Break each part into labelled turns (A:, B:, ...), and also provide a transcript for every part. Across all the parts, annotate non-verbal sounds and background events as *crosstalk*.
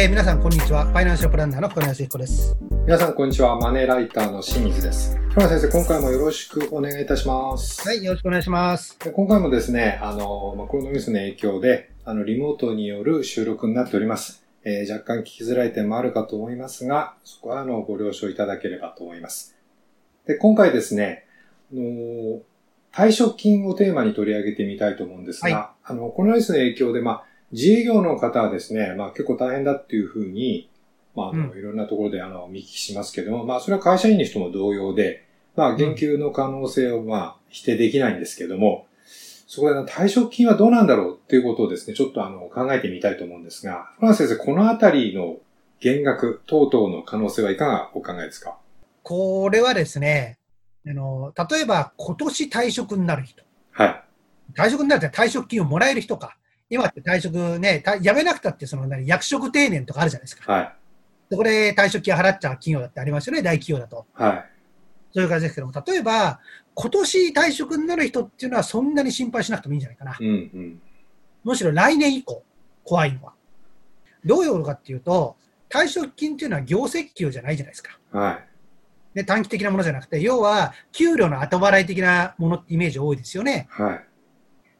A: えー、皆さん、こんにちは。ファイナンシャルプランナーの小林彦です。
B: 皆さん、こんにちは。マネーライターの清水です。今日は先生、今回もよろしくお願いいたします。
A: はい、よろしくお願いします。
B: 今回もですね、あの、まあ、コロナウイルスの影響で、あの、リモートによる収録になっております。えー、若干聞きづらい点もあるかと思いますが、そこは、あの、ご了承いただければと思います。で、今回ですね、あの退職金をテーマに取り上げてみたいと思うんですが、はい、あの、コロナウイルスの影響で、まあ、自営業の方はですね、まあ結構大変だっていうふうに、まああの、いろんなところであの、見聞きしますけども、まあそれは会社員の人も同様で、まあ言及の可能性をまあ否定できないんですけども、そこで退職金はどうなんだろうっていうことをですね、ちょっとあの、考えてみたいと思うんですが、フラン先生、このあたりの減額等々の可能性はいかがお考えですか？
A: これはですね、あの、例えば今年退職になる人。
B: はい。
A: 退職になるって退職金をもらえる人か。今って退職ね、辞めなくたってその何役職定年とかあるじゃないですか。
B: はい。
A: そこで退職金払っちゃう企業だってありますよね、大企業だと。
B: はい。
A: そういう感じですけども、例えば、今年退職になる人っていうのはそんなに心配しなくてもいいんじゃないかな。
B: うんうん、
A: むしろ来年以降、怖いのは。どういうことかっていうと、退職金っていうのは業績給じゃないじゃないですか。
B: はい。
A: で短期的なものじゃなくて、要は給料の後払い的なものってイメージ多いですよね。
B: はい。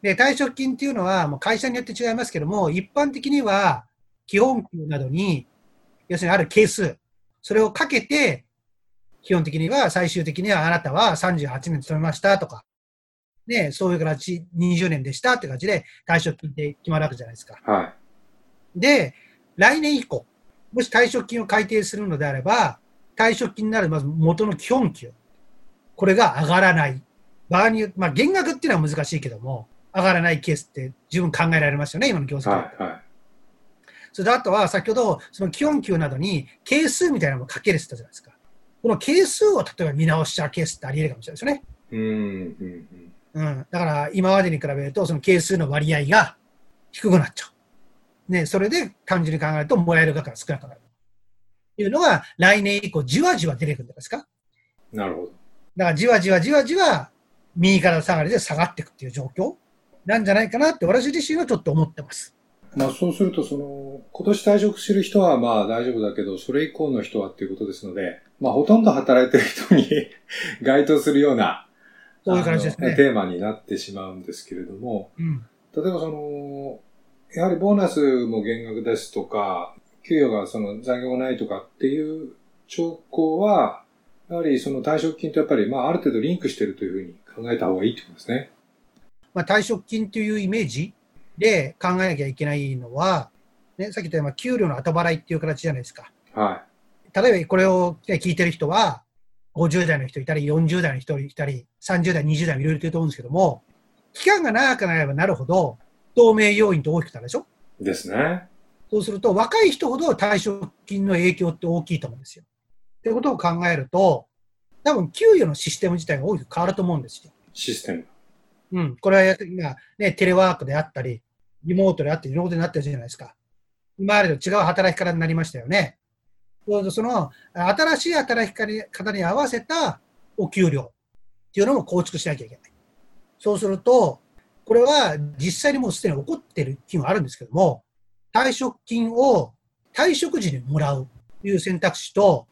A: で、退職金っていうのは、もう会社によって違いますけども、一般的には、基本給などに、要するにある係数、それをかけて、基本的には、最終的にはあなたは38年勤めましたとか、ね、そういう形、20年でしたって感じで、退職金って決まるわけじゃないですか。
B: はい。
A: で、来年以降、もし退職金を改定するのであれば、退職金になるまず元の基本給、これが上がらない。場合によって、まあ、減額っていうのは難しいけども、上がらないケースって十分考えられますよね、今の業績。はいはい、それであとは、先ほど、その基本給などに係数みたいなのをかけるって言ったじゃないですか。この係数を例えば見直しちゃうケースってあり得るかもしれないですよね。
B: うんうん
A: うん、だから今までに比べると、その係数の割合が低くなっちゃう。ね、それで単純に考えると、もらえる額が少なくなる。というのが、来年以降、じわじわ出てくるんですか。
B: なるほど。
A: だから、じわじわじわじわ、右から下がりで下がっていくっていう状況。なんじゃないかなって私自身はちょっと思ってます。
B: まあそうすると、その、今年退職する人はまあ大丈夫だけど、それ以降の人はっていうことですので、まあほとんど働いてる人に *laughs* 該当するような、
A: そういう感じですね。
B: テーマになってしまうんですけれども、
A: うん、
B: 例えばその、やはりボーナスも減額ですとか、給与がその残業がないとかっていう兆候は、やはりその退職金とやっぱりまあある程度リンクしているというふうに考えた方がいいってことですね。
A: まあ、退職金というイメージで考えなきゃいけないのは、ね、さっき言ったように給料の後払いっていう形じゃないですか。
B: は
A: い。例えばこれを聞いてる人は、50代の人いたり、40代の人いたり、30代、20代もいろいろいると思うんですけども、期間が長くなればなるほど、透明要因と大きくなるでしょ？
B: ですね。
A: そうすると、若い人ほど退職金の影響って大きいと思うんですよ。ってことを考えると、多分給与のシステム自体が大きく変わると思うんですよ。
B: システム
A: うん、これは今、ね、テレワークであったり、リモートであったり、いろんなことになってるじゃないですか。今までと違う働き方になりましたよね。その、新しい働き方に合わせたお給料っていうのも構築しなきゃいけない。そうすると、これは実際にもうすでに起こっている企業あるんですけども、退職金を退職時にもらうという選択肢と、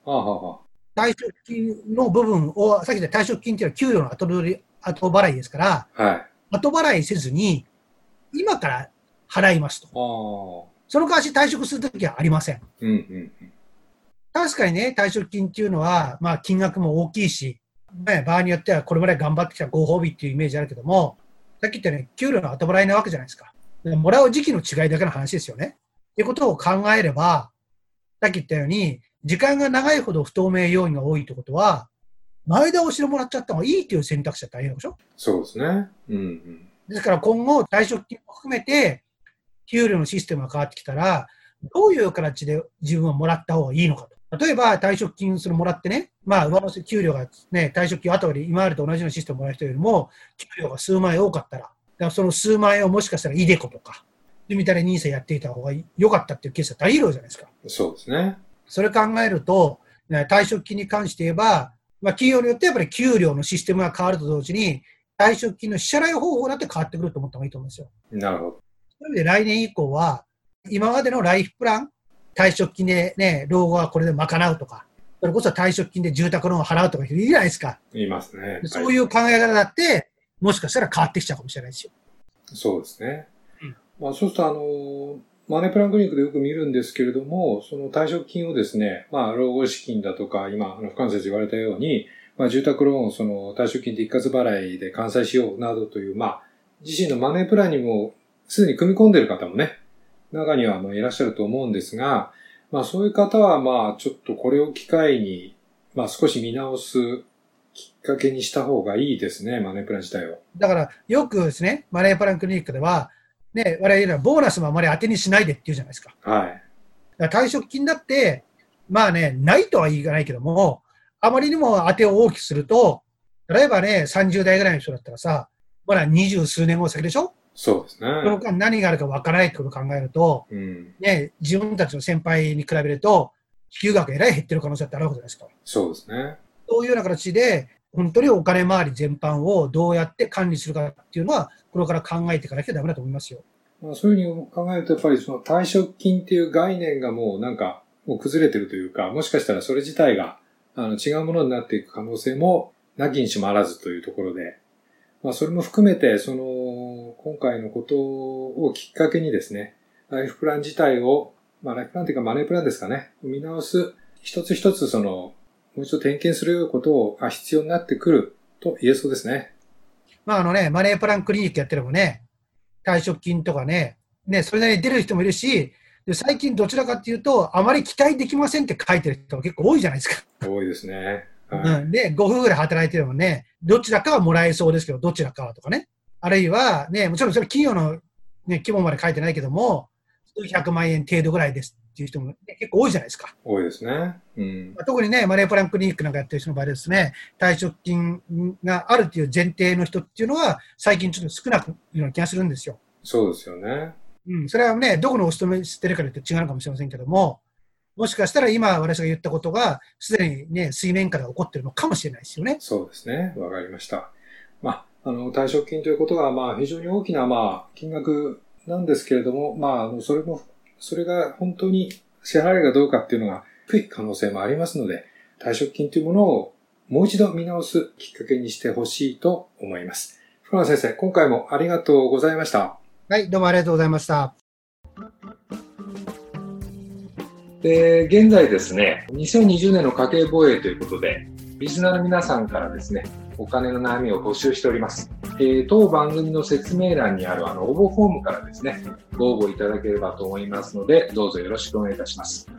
A: 退職金の部分を、さっき言った退職金っていうのは給料の後取り後払いですから、
B: はい、
A: 後払いせずに、今から払いますと。その代わし退職するときはありません。
B: うんうんうん、
A: 確かにね、退職金っていうのは、まあ金額も大きいし、ね、場合によってはこれまで頑張ってきたご褒美っていうイメージあるけども、さっき言ったね、給料の後払いなわけじゃないですか。もらう時期の違いだけの話ですよね。っていうことを考えれば、さっき言ったように、時間が長いほど不透明要因が多いってことは、前倒しでもらっちゃった方がいいっていう選択肢だったらいいでしょ？
B: そうですね。うん、うん。
A: ですから今後、退職金も含めて、給料のシステムが変わってきたら、どういう形で自分はもらった方がいいのかと。例えば、退職金そのもらってね、まあ、上乗せ給料がね、退職金後で今までと同じようなシステムをもらう人よりも、給料が数万円多かったら、だからその数万円をもしかしたらイデコとか、みたいなニーサやっていた方が良かったっていうケースは大量じゃないですか。
B: そうですね。
A: それ考えると、退職金に関して言えば、まあ、企業によってやっぱり給料のシステムが変わると同時に、退職金の支払い方法だって変わってくると思った方がいいと思うんですよ。
B: なるほど。
A: そういう意味で来年以降は、今までのライフプラン、退職金でね、老後はこれで賄うとか、それこそ退職金で住宅ローンを払うとかいるじゃないですか。
B: 言いますね。
A: そういう考え方だって、もしかしたら変わってきちゃうかもしれないですよ。
B: そうですね。
A: うん
B: まあ、そうすると、あの、マネープランクリニックでよく見るんですけれども、その退職金をですね、まあ、老後資金だとか、今、あの、深野先生言われたように、まあ、住宅ローンその退職金で一括払いで完済しようなどという、まあ、自身のマネープランにもすでに組み込んでいる方もね、中にはあのいらっしゃると思うんですが、まあそういう方はまあちょっとこれを機会に、まあ少し見直すきっかけにした方がいいですね、マネープラン自体を。
A: だから、よくですね、マネープランクリニックでは、ね、我々言うのはボーナスもあまり当てにしないでって言うじゃないですか。
B: はい。
A: だから退職金だって、まあね、ないとは言いないけども、あまりにも当てを大きくすると、例えばね、30代ぐらいの人だったらさ、まだ二十数年後先でしょ？
B: そうです
A: その
B: ね。
A: 間何があるかわからないってことを考えると、
B: うん。
A: ね、自分たちの先輩に比べると、支給額えらい減ってる可能性ってあるわけじゃないですか。
B: そうですね。
A: そういうような形で、本当にお金回り全般をどうやって管理するかっていうのは、これから考えていかなきゃダメだと思いますよ。
B: まあ、そういうふうに考えると、やっぱりその退職金っていう概念がもうなんか、もう崩れてるというか、もしかしたらそれ自体が、あの、違うものになっていく可能性も、なきにしもあらずというところで、まあ、それも含めて、その、今回のことをきっかけにですね、ライフプラン自体を、まあ、ライフプランというかマネープランですかね、見直す、一つ一つその、もう一度点検することを、あ必要になってくると言えそうですね。
A: まああのね、マネープランクリニックやってればね、退職金とかね、ね、それなりに出る人もいるし、で最近どちらかっていうと、あまり期待できませんって書いてる人が結構多いじゃないですか。
B: 多いですね。はい
A: うん、で、5分ぐらい働いてるもね、どちらかはもらえそうですけど、どちらかはとかね。あるいは、ね、もちろんそれ企業の、ね、規模まで書いてないけども、数百万円程度ぐらいですっていう人も、ね、結構多いじゃないですか。
B: 多いですね。うん。
A: まあ特にね、マネープランクリニックなんかやってる人の場合ですね、退職金があるっていう前提の人っていうのは、最近ちょっと少なくいるような気がするんですよ。
B: そうですよね。
A: うん、それはね、どこのお勤めしてるかによって違うのかもしれませんけども、もしかしたら今私が言ったことが、すでにね、水面下で起こってるのかもしれないですよね。
B: そうですね。わかりました。まあ、あの、退職金ということが、まあ、非常に大きな、まあ、金額なんですけれども、まあ、それも、それが本当に支払いがどうかっていうのが低い可能性もありますので、退職金というものをもう一度見直すきっかけにしてほしいと思います。福野先生、今回もありがとうございました。
A: はい、どうもありがとうございました。
C: で、現在ですね、2020年の家計防衛ということで、リスナーの皆さんからですね、お金の悩みを募集しております。えー当番組の説明欄にあるあの応募フォームからですね、ご応募いただければと思いますので、どうぞよろしくお願いいたします。